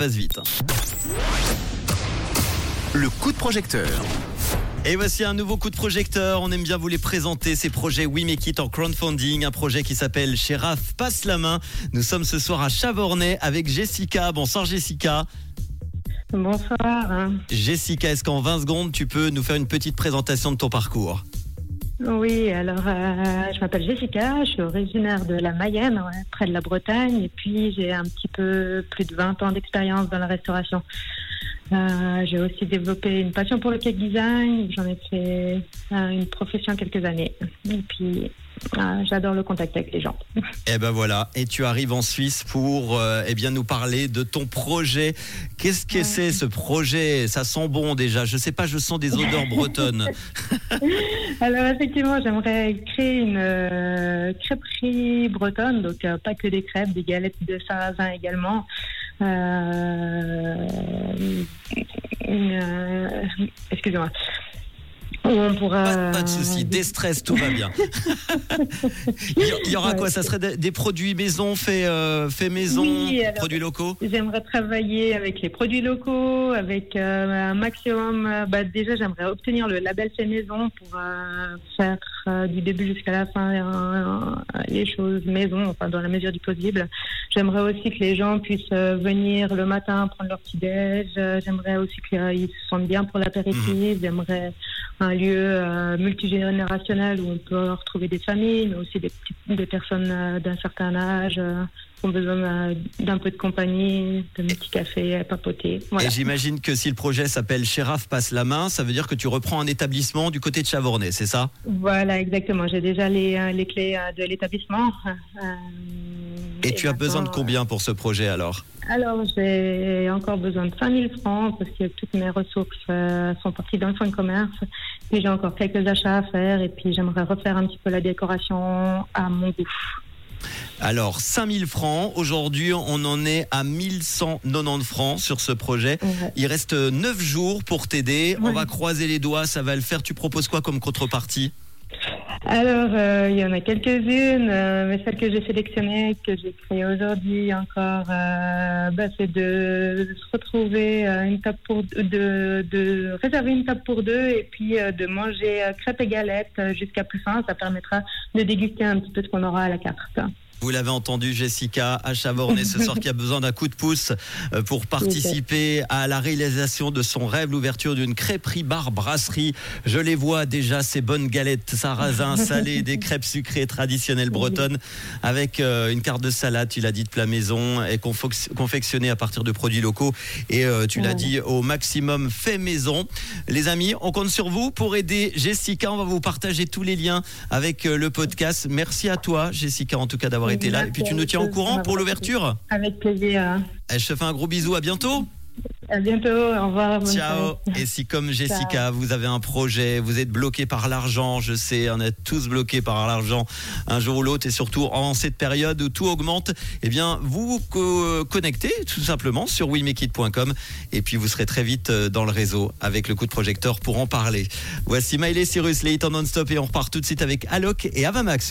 passe vite. Le coup de projecteur. Et voici un nouveau coup de projecteur. On aime bien vous les présenter, ces projets We Make It en crowdfunding, un projet qui s'appelle Sheriff Passe la main. Nous sommes ce soir à Chavornay avec Jessica. Bonsoir Jessica. Bonsoir. Jessica, est-ce qu'en 20 secondes, tu peux nous faire une petite présentation de ton parcours? Oui, alors euh, je m'appelle Jessica, je suis originaire de la Mayenne, ouais, près de la Bretagne, et puis j'ai un petit peu plus de 20 ans d'expérience dans la restauration. Euh, j'ai aussi développé une passion pour le cake design, j'en ai fait euh, une profession quelques années, et puis euh, j'adore le contact avec les gens. Eh ben voilà, et tu arrives en Suisse pour euh, eh bien nous parler de ton projet. Qu'est-ce que c'est ce projet? Ça sent bon déjà. Je sais pas, je sens des odeurs bretonnes. Alors effectivement, j'aimerais créer une euh, crêperie bretonne, donc euh, pas que des crêpes, des galettes de sarrasin également. Excusez-moi. Où on pourra. Pas, pas de souci, déstress, tout va bien. il y- aura Ouais, quoi? Ça serait des, des produits maison, faits euh, fait maison, Oui, alors- produits locaux? J'aimerais travailler avec les produits locaux, avec euh, un maximum. euh, bah, déjà, j'aimerais obtenir le label fait maison pour euh, faire euh, du début jusqu'à la fin euh, les choses maison, enfin dans la mesure du possible. J'aimerais aussi que les gens puissent euh, venir le matin prendre leur petit déj. Euh, J'aimerais aussi qu'ils se sentent bien pour l'apéritif. J'aimerais un lieu euh, multigénérationnel où on peut retrouver des familles, mais aussi des, petites- des personnes euh, d'un certain âge. Ont besoin d'un peu de compagnie, d'un petit café à papoter. Voilà. Et j'imagine que si le projet s'appelle Sheriff passe la main, ça veut dire que tu reprends un établissement du côté de Chavornay, c'est ça? Voilà, exactement. J'ai déjà les, euh, les clés euh, de l'établissement. Euh, Et tu as besoin de combien pour ce projet alors? Alors, j'ai encore besoin de 5000 francs parce que toutes mes ressources sont parties dans le fonds de commerce. Puis j'ai encore quelques achats à faire et puis j'aimerais refaire un petit peu la décoration à mon goût. Alors 5000 francs, aujourd'hui on en est à 1190 francs sur ce projet. Il reste 9 jours pour t'aider, on va croiser les doigts, ça va le faire. Tu proposes quoi comme contrepartie? Alors, euh, il y en a quelques-unes, euh, mais celle que j'ai sélectionnée, que j'ai créée aujourd'hui encore, euh, bah, c'est de se retrouver une table pour de, de réserver une table pour deux et puis de manger crêpes et galettes jusqu'à plus fin. Ça permettra de déguster un petit peu ce qu'on aura à la carte. Vous l'avez entendu, Jessica, à Chavornay ce soir qui a besoin d'un coup de pouce euh, pour participer à la réalisation de son rêve, l'ouverture d'une crêperie bar brasserie. Je les vois déjà, ces bonnes galettes sarrasin salées, des crêpes sucrées traditionnelles bretonnes avec euh, une carte de salade, tu l'as dit, de plat maison et confectionnée à partir de produits locaux et euh, tu l'as dit au maximum fait maison. Les amis, on compte sur vous pour aider Jessica. On va vous partager tous les liens avec le podcast. Merci à toi, Jessica, en tout cas d'avoir été là. Et puis tu nous tiens au courant pour l'ouverture. Avec plaisir. Je te fais un gros bisou, à bientôt. À bientôt. Au revoir. Ciao. soirée. Et si comme Jessica, vous avez un projet, vous êtes bloqué par l'argent, je sais, on est tous bloqués par l'argent un jour ou l'autre, et surtout en cette période où tout augmente, eh bien, vous vous co- connectez tout simplement sur willmakeit.com et puis vous serez très vite euh, dans le réseau avec le coup de projecteur pour en parler. Voici Miley Cyrus, les hits en non-stop et on repart tout de suite avec Alok et Avamax.